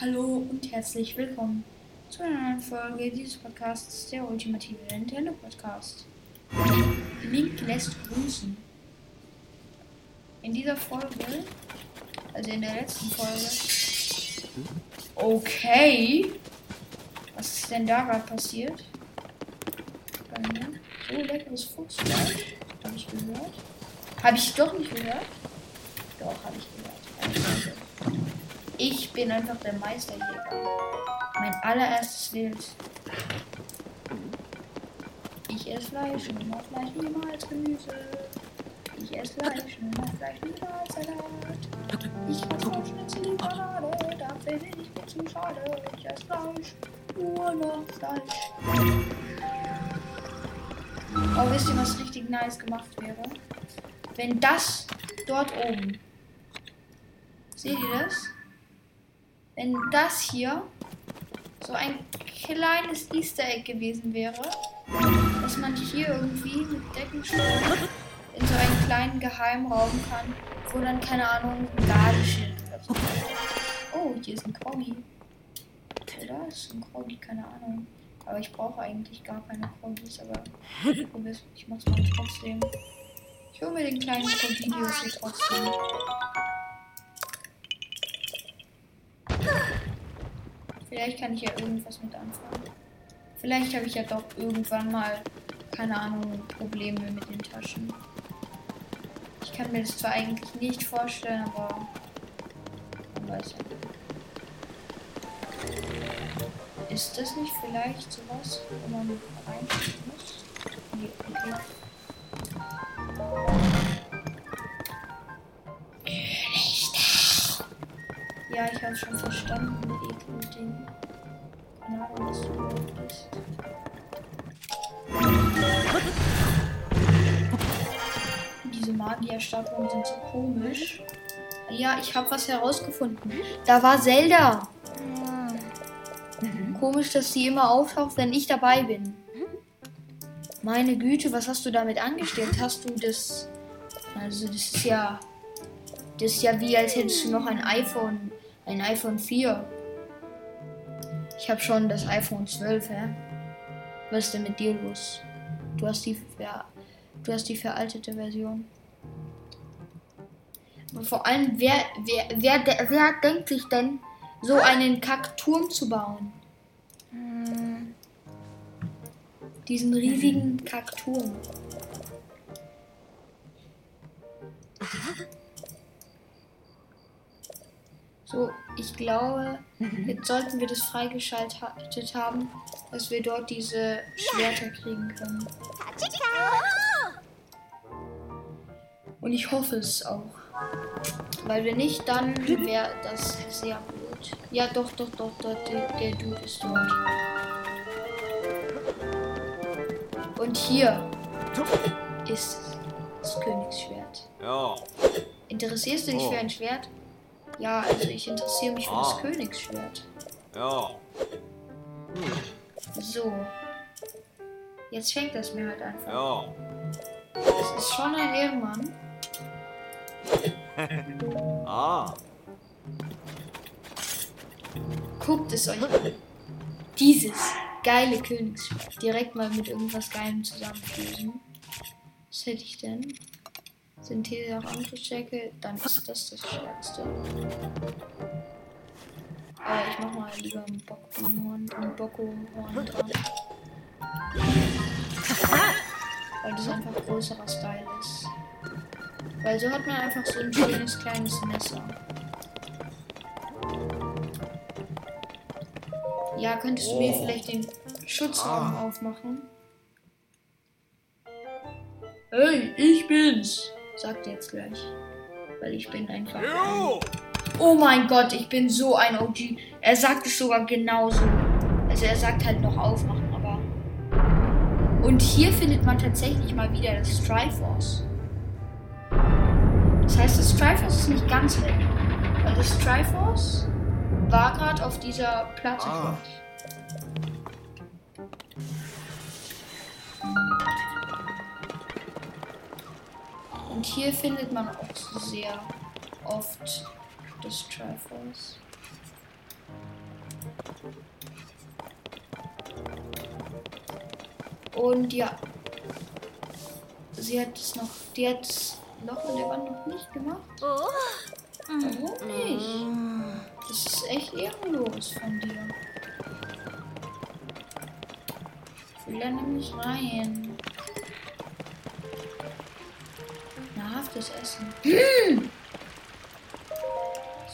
Hallo und herzlich willkommen zu einer neuen Folge dieses Podcasts, der ultimative Nintendo Podcast. Link lässt grüßen. In dieser Folge, also in der letzten Folge. Okay. Was ist denn da gerade passiert? So leckeres Fuchsfleisch. Habe ich gehört. Habe ich doch nicht gehört? Doch, habe ich gehört. Ich bin einfach der Meisterjäger. Mein allererstes Wild. Ich esse Fleisch, nur Fleisch niemals Gemüse. Ich esse Fleisch, nur Fleisch niemals Salat. Ich esse Schnitzel die Panade, dafür bin ich mir zu schade. Ich esse Fleisch, nur noch Fleisch. Oh, wisst ihr, was richtig nice gemacht wäre? Wenn das dort oben. Seht ihr das? Wenn das hier so ein kleines Easter Egg gewesen wäre, dass man hier irgendwie mit Deckensprung in so einen kleinen Geheimraum kann, wo dann, keine Ahnung, ein Ladeschild oder so. Oh, hier ist ein Kroggy. Oder? ist ein Kroggy, keine Ahnung. Aber ich brauche eigentlich gar keine Kroggis, aber ich mach's mal trotzdem. Ich hole mir den kleinen Kroginius hier trotzdem. Vielleicht kann ich ja irgendwas mit anfangen. Vielleicht habe ich ja doch irgendwann mal, keine Ahnung, Probleme mit den Taschen. Ich kann mir das zwar eigentlich nicht vorstellen, aber man weiß ja. Ist das nicht vielleicht sowas, wo man reinschieben muss? Nee, okay. Ja, ich habe schon verstanden, Ekel-Ding. Keine Ahnung, was du bist. Diese Magierstatuen sind so komisch. Ja, ich habe was herausgefunden. Da war Zelda. Komisch, dass sie immer auftaucht, wenn ich dabei bin. Meine Güte, was hast du damit angestellt? Hast du das. Also, das ist ja. Das ist ja wie, als hättest du noch ein iPhone ein iPhone 4. Ich habe schon das iPhone 12, hä? Was ist denn mit dir los? Du hast die, ja, du hast die veraltete Version. Und vor allem, wer, wer, wer, wer, wer denkt sich denn, so einen Kackturm zu bauen? Hm. Diesen riesigen Kackturm. So, ich glaube, mhm. jetzt sollten wir das freigeschaltet haben, dass wir dort diese Schwerter kriegen können. Und ich hoffe es auch. Weil wenn nicht, dann wäre das sehr gut. Ja, doch, doch, doch, doch der, der Dude ist dort. Und hier ist das Königsschwert. Interessierst du dich für ein Schwert? Ja, also ich interessiere mich für ah. das Königsschwert. Ja. So. Jetzt schenkt das mir halt einfach. Ja. Das ist schon ein Ehrenmann. ah. Guckt es euch an. Dieses geile Königsschwert. Direkt mal mit irgendwas Geilem zusammenfügen. Was hätte ich denn? Sind hier auch andere Checke, dann ist das das Stärkste. Aber ich mach mal lieber einen Bockhorn, einen Bockhorn dran. Weil das einfach größerer Style ist. Weil so hat man einfach so ein schönes kleines Messer. Ja, könntest du mir vielleicht den Schutzraum ah. aufmachen? Hey, ich bin's! Sagt jetzt gleich. Weil ich bin einfach. Ein... Oh mein Gott, ich bin so ein OG. Er sagt es sogar genauso. Also er sagt halt noch aufmachen, aber. Und hier findet man tatsächlich mal wieder das Triforce. Das heißt, das Triforce ist nicht ganz weg. Weil das Triforce war gerade auf dieser Platte. Ah. Und hier findet man auch sehr oft das Triforce. Und ja. Sie hat es noch. Die hat das Loch in der Wand noch nicht gemacht. Warum nicht? Das ist echt ehrenlos von dir. Ich will da nämlich rein. Nahrhaftes Essen. Hm!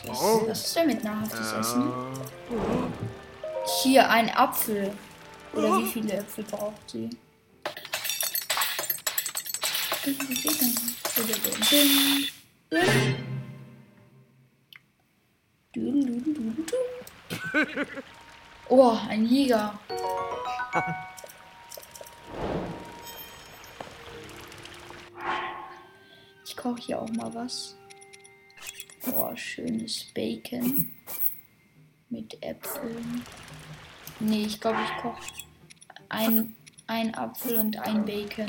Was, ist, was ist denn mit nahrhaftes Essen? Hier ein Apfel. Oder wie viele Äpfel braucht sie? Oh, ein Jäger. koche hier auch mal was. Oh, schönes Bacon mit Äpfeln. Nee, ich glaube, ich koche ein, ein Apfel und ein Bacon.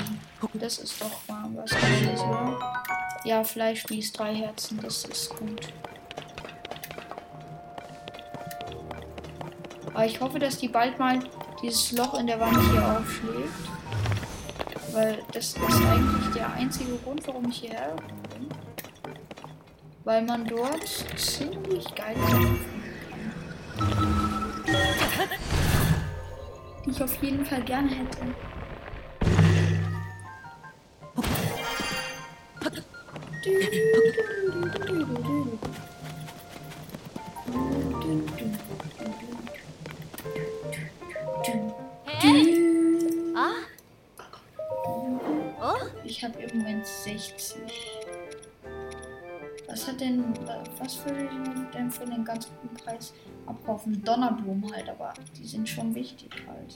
Das ist doch mal was anderes, oder? Ja, Fleischspieß, drei Herzen, das ist gut. Aber ich hoffe, dass die bald mal dieses Loch in der Wand hier aufschlägt. Weil das ist eigentlich der einzige Grund, warum ich hierher bin. Weil man dort ziemlich geil. Die ich auf jeden Fall gerne hätte. Ich was würde ich denn für einen ganz guten Preis abkaufen? Donnerblumen halt, aber die sind schon wichtig halt.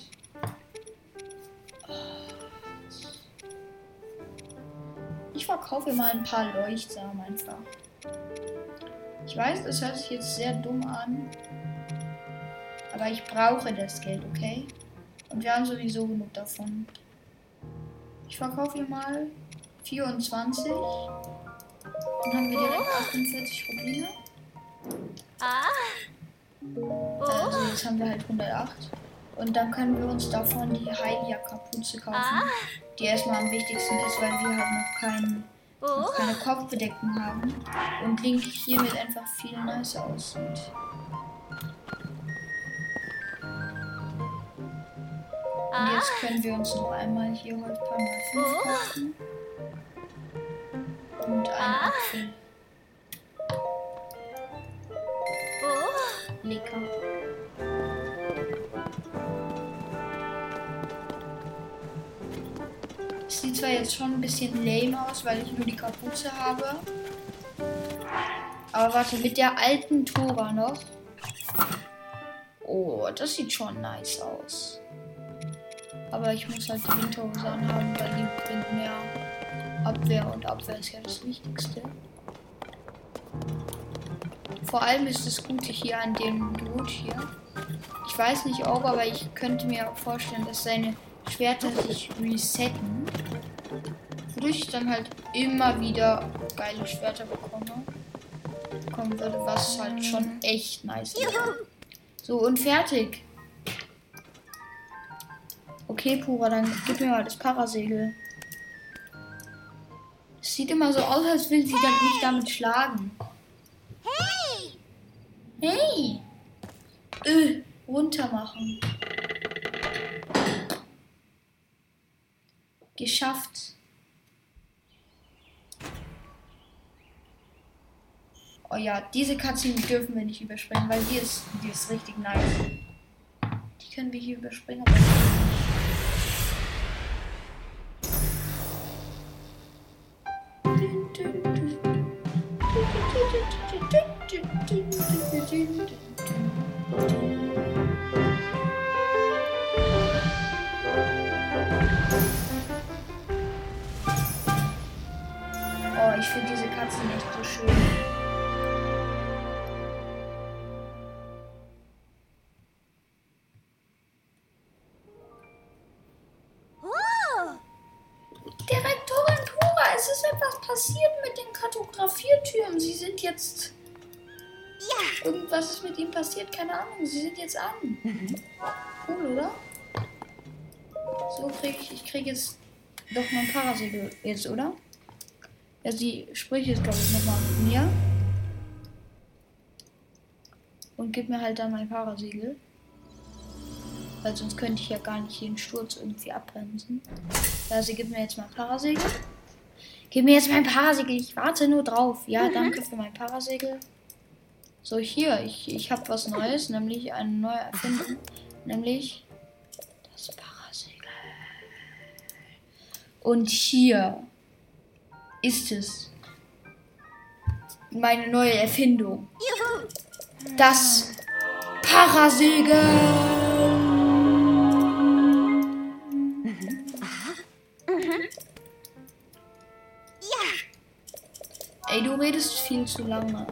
Ich verkaufe mal ein paar Leuchtsamen einfach. Ich weiß, das hört sich jetzt sehr dumm an. Aber ich brauche das Geld, okay? Und wir haben sowieso genug davon. Ich verkaufe hier mal 24. Dann haben wir direkt 48 Rubine. Also jetzt haben wir halt 108. Und dann können wir uns davon die Heilia-Kapuze kaufen. Die erstmal am wichtigsten ist, weil wir halt noch, kein, noch keine Kopfbedeckung haben. Und Link hiermit einfach viel nicer aussieht. Und jetzt können wir uns noch einmal hier Holzpalm 5 kaufen. Und einen Apfel. Lecker. Es sieht zwar jetzt schon ein bisschen lame aus, weil ich nur die Kapuze habe. Aber warte, mit der alten Tora noch. Oh, das sieht schon nice aus. Aber ich muss halt die Winterhose anhaben, weil die bringt mehr Abwehr und Abwehr ist ja das Wichtigste. Vor allem ist das Gute hier an dem Dude hier. Ich weiß nicht ob, aber ich könnte mir auch vorstellen, dass seine Schwerter sich resetten. Wodurch ich dann halt immer wieder geile Schwerter bekomme. Bekommen würde, was halt schon echt nice ist. So, und fertig. Okay, Pura, dann gib mir mal das Parasegel. Sieht immer so aus, als will sie dann nicht damit schlagen. Hey! Hey! Öh, runter machen. Geschafft. Oh ja, diese Cutscene dürfen wir nicht überspringen, weil die ist, die ist richtig nice. Die können wir hier überspringen, finde diese Katze nicht so schön. Direktorin Pura, es ist etwas passiert mit den Kartografiertürmen. Sie sind jetzt. Ja. Irgendwas ist mit ihm passiert, keine Ahnung. Sie sind jetzt an. Cool, oder? So krieg ich, ich krieg jetzt doch mein Parasegel jetzt, oder? Ja, sie spricht jetzt, glaube ich, nochmal mit mir. Und gibt mir halt dann mein Parasegel. Weil sonst könnte ich ja gar nicht den Sturz irgendwie abbremsen. Ja, sie gibt mir jetzt mein Parasegel. Gib mir jetzt mein Parasegel. Ich warte nur drauf. Ja, Mhm. danke für mein Parasegel. So, hier. Ich, ich habe was Neues, nämlich eine neue Erfindung. Nämlich das Parasegel. Und hier ist es. Meine neue Erfindung. Das Parasegel. Ey, du redest viel zu lange.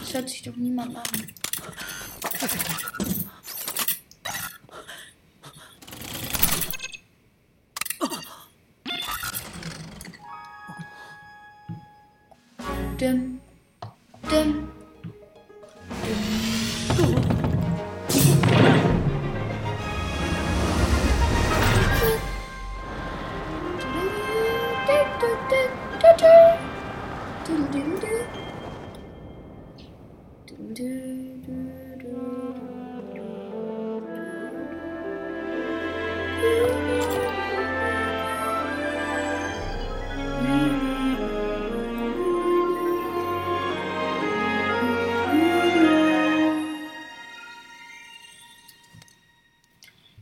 Das hört sich doch niemand an.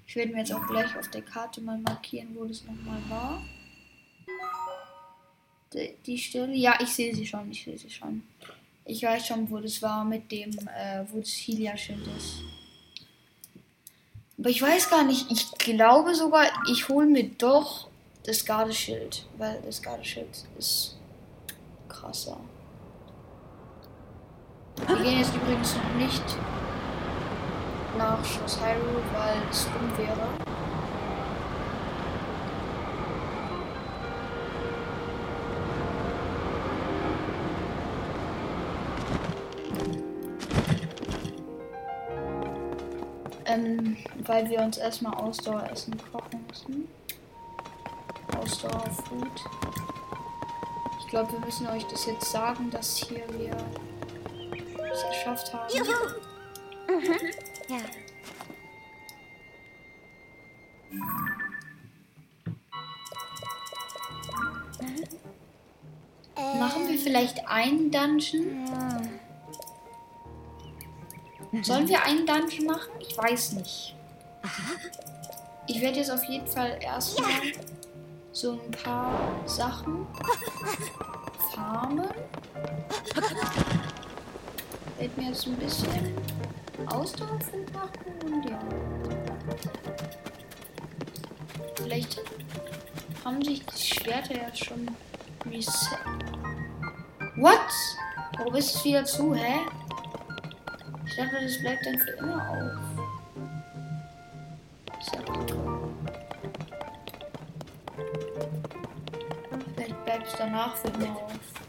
Ich werde mir jetzt auch gleich auf der Karte mal markieren, wo das nochmal war. Die, die Stelle, ja, ich sehe sie schon, ich sehe sie schon. Ich weiß schon, wo das war mit dem, äh, wo das Helia-Schild ist. Aber ich weiß gar nicht, ich glaube sogar, ich hole mir doch das Gardeschild, weil das Gardeschild ist krasser. Wir gehen jetzt übrigens noch nicht nach Schloss Hyrule, weil es dumm wäre. Ähm, weil wir uns erstmal Ausdaueressen kochen müssen. Ausdauerfood. Ich glaube, wir müssen euch das jetzt sagen, dass hier wir es geschafft haben. Ja. Machen wir vielleicht einen Dungeon? Sollen wir einen Dungeon machen? Ich weiß nicht. Ich werde jetzt auf jeden Fall erstmal so ein paar Sachen farmen. Werde mir jetzt ein bisschen Ausdauerfund machen und ja. Vielleicht haben sich die Schwerter ja schon reset. What? Warum ist es wieder zu, hä? Ich dachte, das bleibt dann für immer auf. Vielleicht bleibt es danach für immer auf.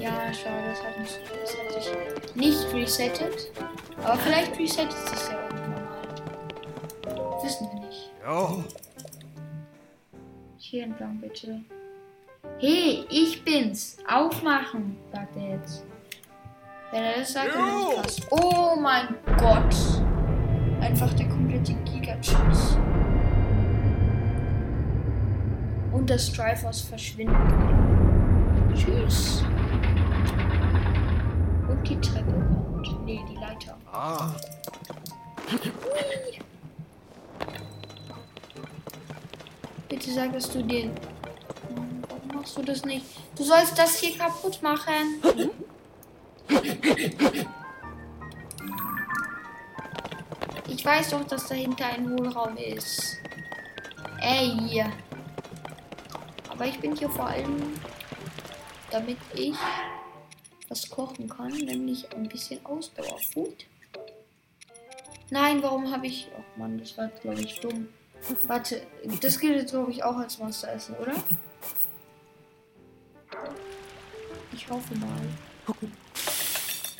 Ja, schade, das hat, nicht, das hat sich nicht resettet. Aber vielleicht resettet es sich ja irgendwann mal. Wissen wir nicht. Jo. Hier entlang bitte. Hey, ich bin's. Aufmachen, sagt er jetzt. Wenn er das sagt, dann ich krass. Oh mein Gott. Einfach der komplette Giga-Schuss. Und das Strifers verschwindet. Tschüss. Und die Treppe kommt. Nee, die Leiter. Ah. Bitte sag, dass du den. Warum machst du das nicht? Du sollst das hier kaputt machen. Ich weiß doch, dass dahinter ein Hohlraum ist. Ey. Aber ich bin hier vor allem, damit ich was kochen kann, nämlich ein bisschen Ausdauerfood. Nein, warum habe ich. Oh Mann, das war glaube ich dumm. Warte, das gilt jetzt glaube ich auch als Monsteressen, oder? Ich hoffe mal.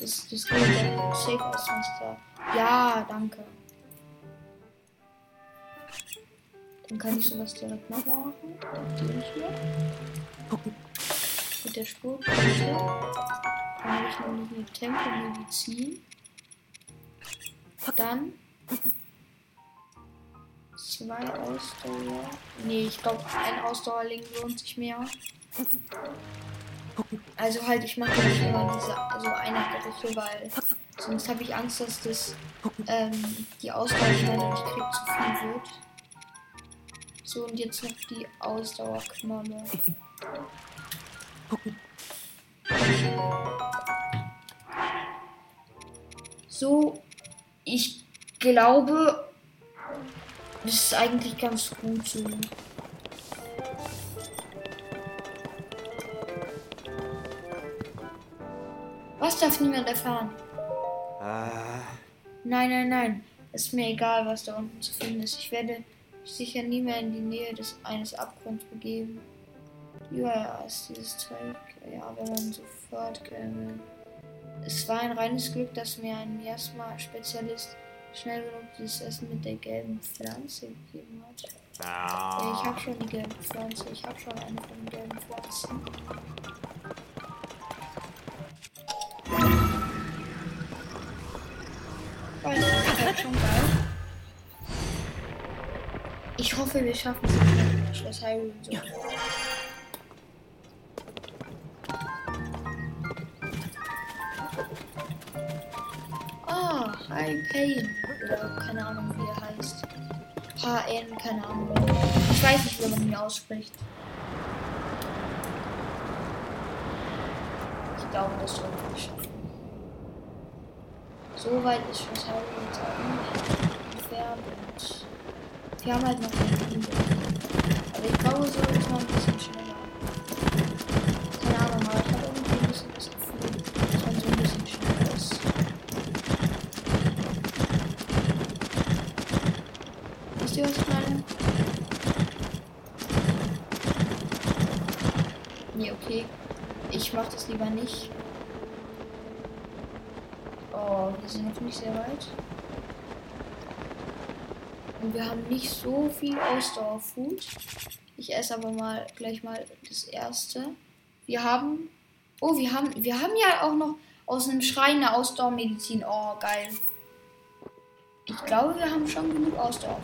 Das, das geht ja safe aus Fenster. Ja, danke. Dann kann ich sowas direkt noch machen. Den hier. Mit der Spurkante. Dann habe ich nämlich eine Tempelmedizin. Dann zwei Ausdauer. Nee, ich glaube, ein Ausdauerling lohnt sich mehr. Also halt, ich mache nicht immer diese, also eine Gerichte, weil sonst habe ich Angst, dass das ähm, die Ausdauer, die man nicht kriegt, zu viel wird. So, und jetzt noch die Ausdauerknolle. So, ich glaube, das ist eigentlich ganz gut so. Was darf niemand erfahren? Ah, Nein, nein, nein. Es ist mir egal, was da unten zu finden ist. Ich werde mich sicher nie mehr in die Nähe des eines Abgrunds begeben. Ja, ist dieses Zeug. Ja, wenn man sofort käme. Es war ein reines Glück, dass mir ein Miasma-Spezialist schnell genug dieses Essen mit der gelben Pflanze gegeben hat. Ja, ich habe schon die gelbe Pflanze. Ich habe schon eine von den gelben Pflanzen. Halt. Ich hoffe, wir schaffen es mit Schloss Hyrule so. Ah, Hi Pain. Oder keine Ahnung, wie er heißt. HN, keine Ahnung. Ich weiß nicht, wie man ihn ausspricht. Ich glaube, das sollten wir schaffen. So weit ist Schloss Hyrule jetzt auch entfernt wir haben halt noch eine Runde. Aber ich glaube, so ist man ein bisschen schneller. Keine Ahnung, aber ich habe irgendwie ein bisschen das Gefühl, dass man so ein bisschen schneller ist. Wisst ihr, was ich meine? Nee, okay. Ich mach das lieber nicht. Oh, wir sind noch nicht sehr weit. Und wir haben nicht so viel Ausdauerfood. Ich esse aber mal gleich mal das erste. Wir haben. Oh, wir haben. Wir haben ja auch noch aus einem Schrein eine Ausdauermedizin. Oh, geil. Ich glaube, wir haben schon genug Ausdauerfood.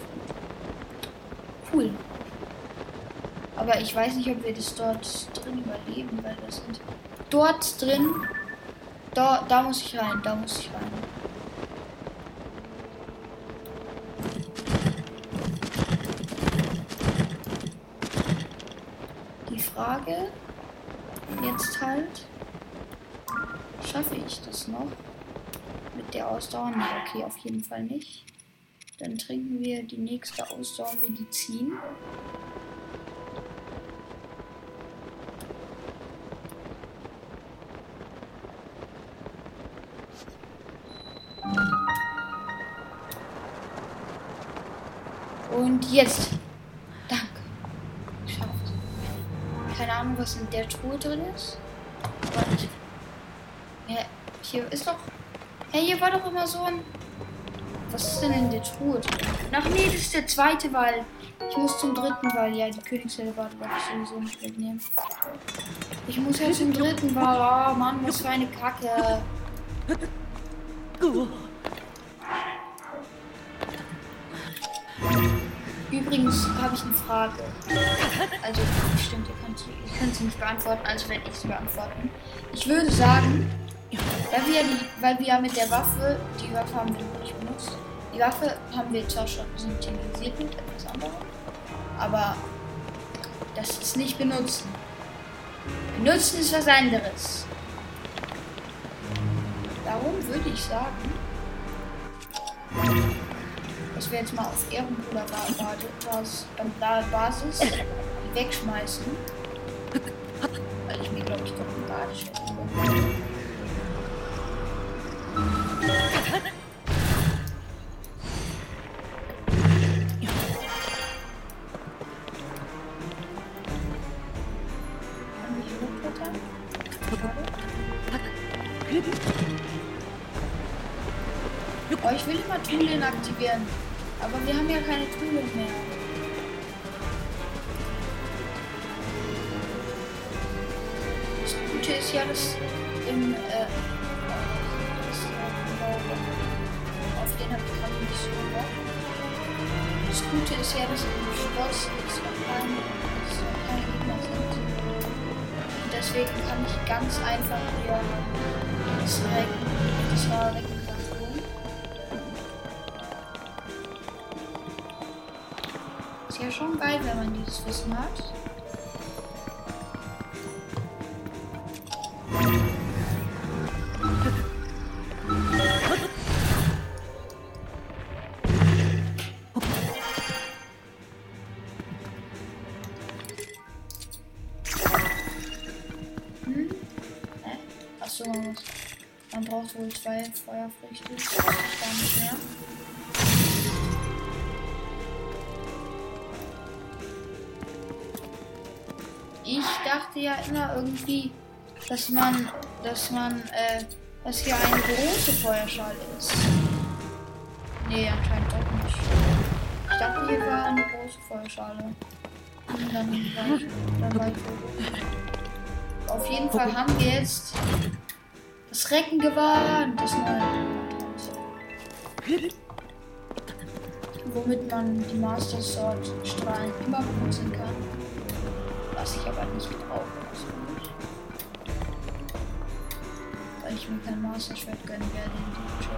Cool. Aber ich weiß nicht, ob wir das dort drin überleben, weil das sind. Dort drin. Da, da muss ich rein, da muss ich rein. Die Frage jetzt halt, schaffe ich das noch mit der Ausdauer? Nee, okay, auf jeden Fall nicht. Dann trinken wir die nächste Ausdauermedizin. Und jetzt. Danke. Geschafft. Keine Ahnung, was in der Truhe drin ist. Ich. Ja, hier ist doch. Hey, hier war doch immer so ein. Was ist denn in der Truhe drin? Ach nee, das ist der zweite Wall. Ich muss zum dritten Wall. Ja, die Königshelle war ich sowieso nicht mitnehmen. Ich muss ja zum dritten Wall. Oh Mann, was für eine Kacke. Übrigens habe ich eine Frage. Also, stimmt, ihr könnt, ihr könnt sie nicht beantworten, also werde ich sie beantworten. Ich würde sagen, weil wir, die, weil wir ja mit der Waffe, die Waffe haben wir noch nicht benutzt. Die Waffe haben wir zwar schon synthetisiert mit etwas anderem, aber das ist nicht benutzen. Benutzen ist was anderes. Darum würde ich sagen, dass wir jetzt mal auf Ehrenbruder ähm, Basis wegschmeißen. Weil ich mir glaube ich doch ein Badisch Oh, ich will immer Tunneln aktivieren. Aber wir haben ja keine Toolen mehr. Das Gute ist ja, dass im äh, äh, auf den habe ich gerade nicht so Bock. Das Gute ist ja, dass im Schloss jetzt noch keine, Gegner sind. Deswegen kann ich ganz einfach hier Recken, das war schon geil, wenn man dieses Wissen hat. Hm? Hä? Achso, man braucht wohl zwei Feuerfrüchte. Gar nicht mehr. Dachte ja immer irgendwie, dass man, dass man, äh, dass hier eine große Feuerschale ist. Nee, anscheinend doch nicht. Ich dachte, hier war eine große Feuerschale. Und dann war ich, dann war ich. Auf jeden Fall haben wir jetzt das Reckengewand, das neue. Womit man die Master Sword Strahlen immer benutzen kann. Was ich aber nicht brauche. Weil ich mir kein Master Schwert gönnen werde in diesem Show.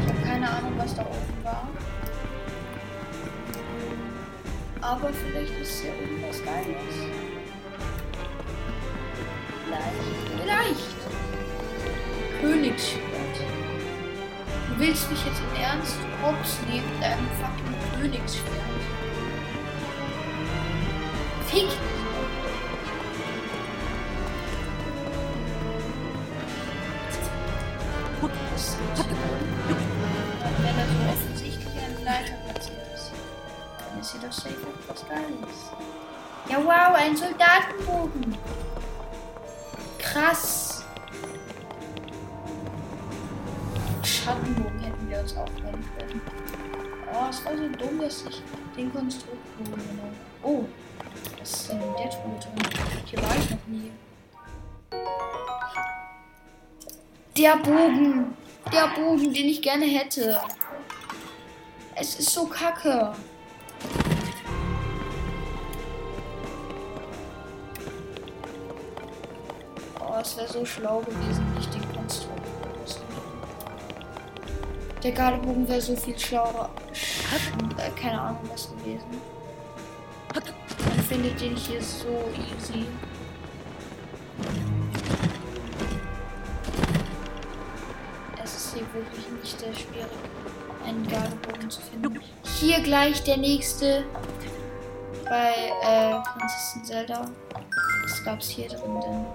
Ich habe keine Ahnung, was da oben war. Aber vielleicht ist ja irgendwas Geiles. Willst mich jetzt im Ernst hops nehmen mit einem fucking Königsschwert. Fick. Wenn da so offensichtlich eine Leiter platziert ist. Dann ist hier doch safe etwas Geiles. Ja, wow, ein Soldatenbogen. Krass. Schattenbogen auch gönnen können. Oh, es war so dumm, dass ich den Konstruktbogen genommen Oh, was ist denn in der Truhe drin? Hier war ich noch nie. Der Bogen. Der Bogen, den ich gerne hätte. Es ist so kacke. Oh, es wäre so schlau gewesen, nicht Der Gardebogen wäre so viel schlauer. Sch- Äh, keine Ahnung was gewesen. Man findet den hier so easy. Es ist hier wirklich nicht sehr schwierig, einen Gardebogen zu finden. Hier gleich der nächste bei äh, Prinzessin Zelda. Was gab's hier drin denn?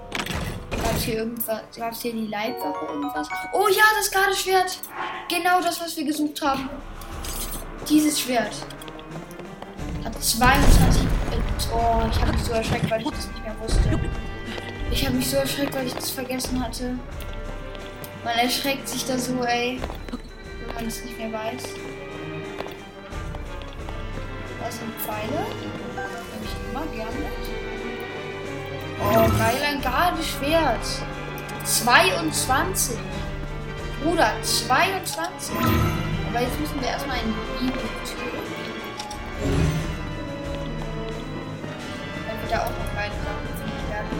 Gab's hier irgendwas? Gab's hier die Leibwache irgendwas? Oh ja, das Gardeschwert! Genau das, was wir gesucht haben. Dieses Schwert. Hat 22. Äh, oh, ich habe mich so erschreckt, weil ich das nicht mehr wusste. Ich habe mich so erschreckt, weil ich das vergessen hatte. Man erschreckt sich da so, ey. Wenn man es nicht mehr weiß. Was sind Pfeile? Nehme ich immer gerne. Oh, geil, ein Gardeschwert. 22. Bruder, 22. Aber jetzt müssen wir erstmal in die Bibliothek. Weil wir da auch noch beide Sachen finden werden.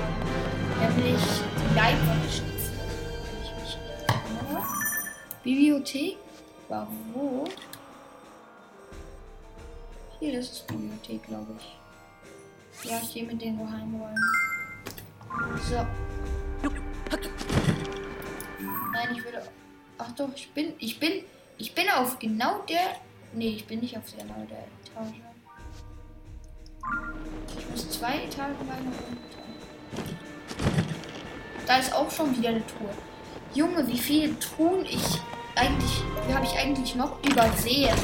Nämlich die Leibwandstiefel. Wenn ich mich erinnere. Bibliothek? War wo? Hier, das ist Bibliothek, glaube ich. Ja, hier mit den Geheimräumen. So. Nein, ich würde. Ach doch, ich bin. Ich bin. Ich bin auf genau der. Nee, ich bin nicht auf genau der Etage. Ich muss zwei Etagen weiter runter. Da ist auch schon wieder eine Truhe. Junge, wie viele Truhen ich eigentlich. Wie habe ich eigentlich noch übersehen?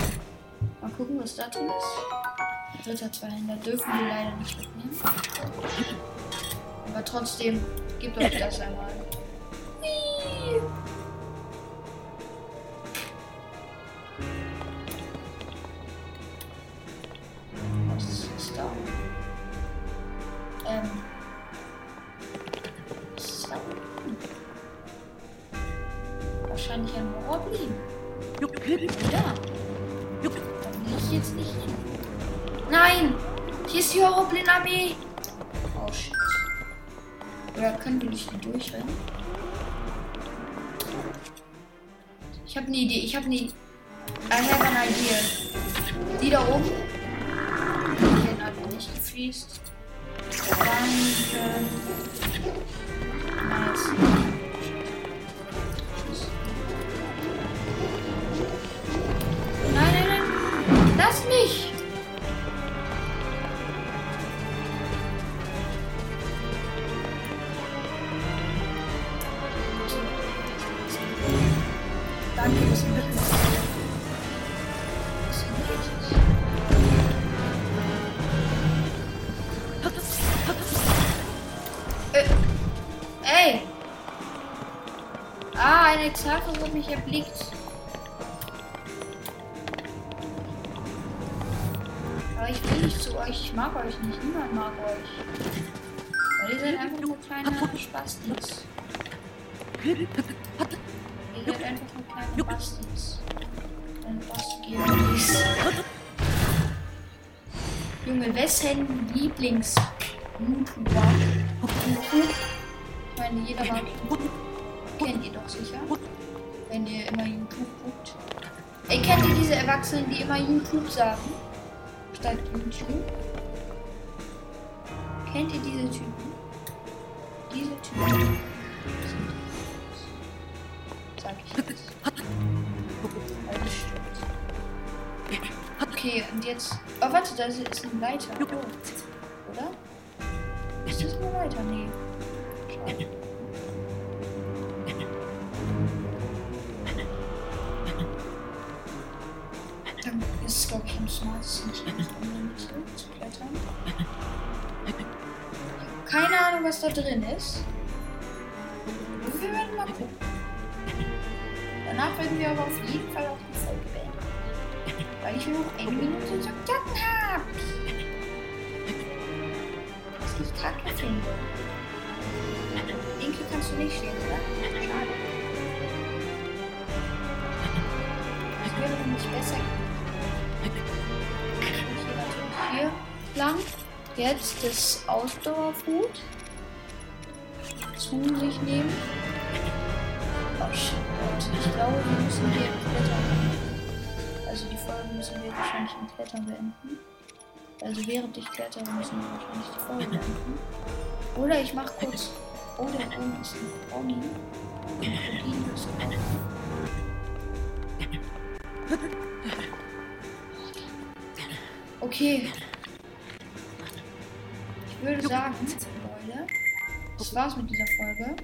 Mal gucken, was da drin ist. Dritter Zweihänder dürfen wir leider nicht mitnehmen. Aber trotzdem, gebt euch das einmal. Whee! Ist die Horoblin-Armee! Oh shit. Oder können wir nicht durchrennen? Ich habe eine Idee. Ich habe eine. I have an idea. Die da oben. Die alle nicht gefriest. Danke. Nice. Ey! Ah, eine Xathos hat mich erblickt. Aber ich will nicht zu euch. Ich mag euch nicht. Niemand mag euch. Weil ihr seid einfach nur kleine Spastis. Wessen Lieblings-YouTuber? YouTube? Ich meine, jeder YouTube. Kennt ihr doch sicher. Wenn ihr immer YouTube guckt. Ey, kennt ihr diese Erwachsenen, die immer YouTube sagen? Statt YouTube? Kennt ihr diese Typen? Diese Typen. Sag ich jetzt. Okay, und jetzt. Oh, warte, da ist ein Leiter. Oh. Oder? Ist das nur weiter? Nee. Schade. Dann ist es, glaube ich, am smartesten, Mitte zu klettern. Keine Ahnung, was da drin ist. Wir werden mal gucken. Danach werden wir aber auf jeden Fall Weil ich noch eine Minute zu knacken habe. Was ich kacke finde. Inke kannst du nicht stehen, oder? Schade. Das wäre nämlich besser. Ich hier lang. Jetzt das Ausdauerfood zu sich nehmen. Oh shit. Ich glaube, wir müssen hier klettern. Müssen wir wahrscheinlich im Klettern beenden. Also während ich klettere, müssen wir wahrscheinlich die Folge beenden. Oder ich mach kurz. Oh, da oben ist ein Pony. Ein Krokodil ist. Okay. Ich würde sagen, Leute, das war's mit dieser Folge.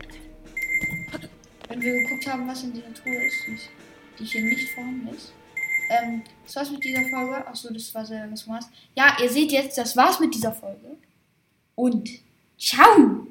Wenn wir geguckt haben, was in dieser Truhe ist, die hier nicht vorhanden ist. Ähm, das war's mit dieser Folge. Achso, das war sehr das war's. Ja, ihr seht jetzt, das war's mit dieser Folge. Und ciao!